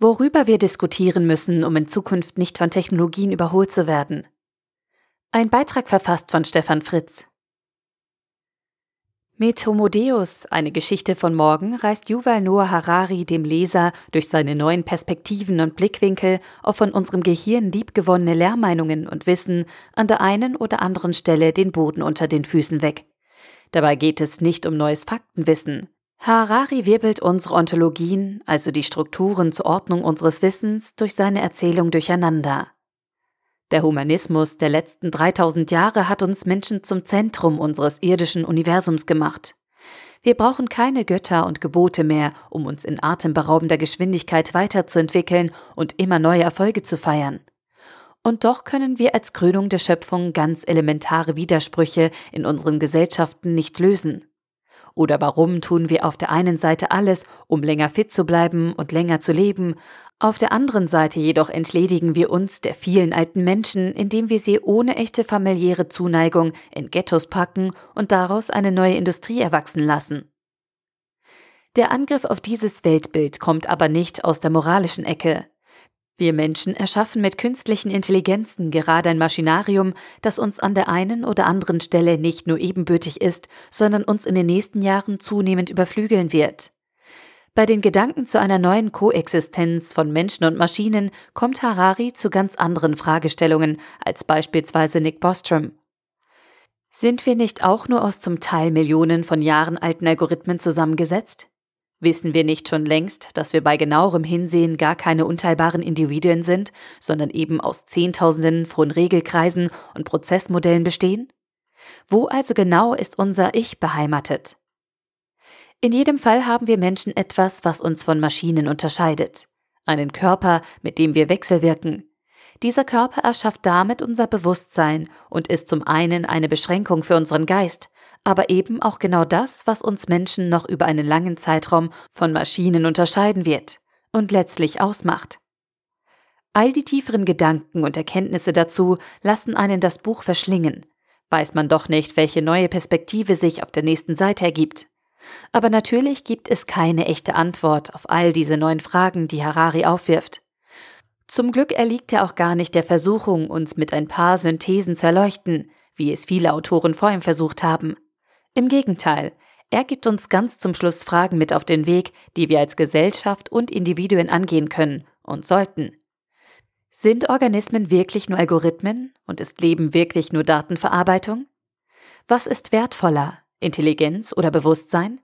Worüber wir diskutieren müssen, um in Zukunft nicht von Technologien überholt zu werden. Ein Beitrag verfasst von Stefan Fritz. Mit Homo Deus, eine Geschichte von morgen, reißt Yuval Noah Harari dem Leser durch seine neuen Perspektiven und Blickwinkel auf von unserem Gehirn liebgewonnene Lehrmeinungen und Wissen an der einen oder anderen Stelle den Boden unter den Füßen weg. Dabei geht es nicht um neues Faktenwissen. Harari wirbelt unsere Ontologien, also die Strukturen zur Ordnung unseres Wissens, durch seine Erzählung durcheinander. Der Humanismus der letzten 3000 Jahre hat uns Menschen zum Zentrum unseres irdischen Universums gemacht. Wir brauchen keine Götter und Gebote mehr, um uns in atemberaubender Geschwindigkeit weiterzuentwickeln und immer neue Erfolge zu feiern. Und doch können wir als Krönung der Schöpfung ganz elementare Widersprüche in unseren Gesellschaften nicht lösen. Oder warum tun wir auf der einen Seite alles, um länger fit zu bleiben und länger zu leben, auf der anderen Seite jedoch entledigen wir uns der vielen alten Menschen, indem wir sie ohne echte familiäre Zuneigung in Ghettos packen und daraus eine neue Industrie erwachsen lassen. Der Angriff auf dieses Weltbild kommt aber nicht aus der moralischen Ecke. Wir Menschen erschaffen mit künstlichen Intelligenzen gerade ein Maschinarium, das uns an der einen oder anderen Stelle nicht nur ebenbürtig ist, sondern uns in den nächsten Jahren zunehmend überflügeln wird. Bei den Gedanken zu einer neuen Koexistenz von Menschen und Maschinen kommt Harari zu ganz anderen Fragestellungen als beispielsweise Nick Bostrom. Sind wir nicht auch nur aus zum Teil Millionen von Jahren alten Algorithmen zusammengesetzt? Wissen wir nicht schon längst, dass wir bei genauerem Hinsehen gar keine unteilbaren Individuen sind, sondern eben aus Zehntausenden von Regelkreisen und Prozessmodellen bestehen? Wo also genau ist unser Ich beheimatet? In jedem Fall haben wir Menschen etwas, was uns von Maschinen unterscheidet. Einen Körper, mit dem wir wechselwirken. Dieser Körper erschafft damit unser Bewusstsein und ist zum einen eine Beschränkung für unseren Geist, aber eben auch genau das, was uns Menschen noch über einen langen Zeitraum von Maschinen unterscheiden wird und letztlich ausmacht. All die tieferen Gedanken und Erkenntnisse dazu lassen einen das Buch verschlingen. Weiß man doch nicht, welche neue Perspektive sich auf der nächsten Seite ergibt. Aber natürlich gibt es keine echte Antwort auf all diese neuen Fragen, die Harari aufwirft. Zum Glück erliegt er auch gar nicht der Versuchung, uns mit ein paar Synthesen zu erleuchten, wie es viele Autoren vor ihm versucht haben. Im Gegenteil, er gibt uns ganz zum Schluss Fragen mit auf den Weg, die wir als Gesellschaft und Individuen angehen können und sollten. Sind Organismen wirklich nur Algorithmen und ist Leben wirklich nur Datenverarbeitung? Was ist wertvoller, Intelligenz oder Bewusstsein?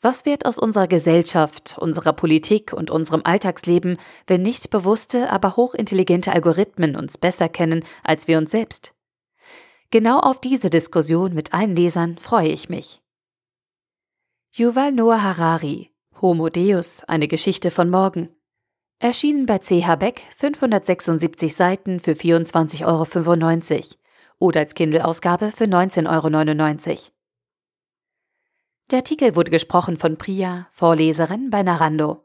Was wird aus unserer Gesellschaft, unserer Politik und unserem Alltagsleben, wenn nicht bewusste, aber hochintelligente Algorithmen uns besser kennen als wir uns selbst? Genau auf diese Diskussion mit allen Lesern freue ich mich. Yuval Noah Harari, Homo Deus, eine Geschichte von morgen. Erschienen bei CH Beck 576 Seiten für 24,95 Euro oder als Kindle-Ausgabe für 19,99 Euro. Der Artikel wurde gesprochen von Priya, Vorleserin bei Narando.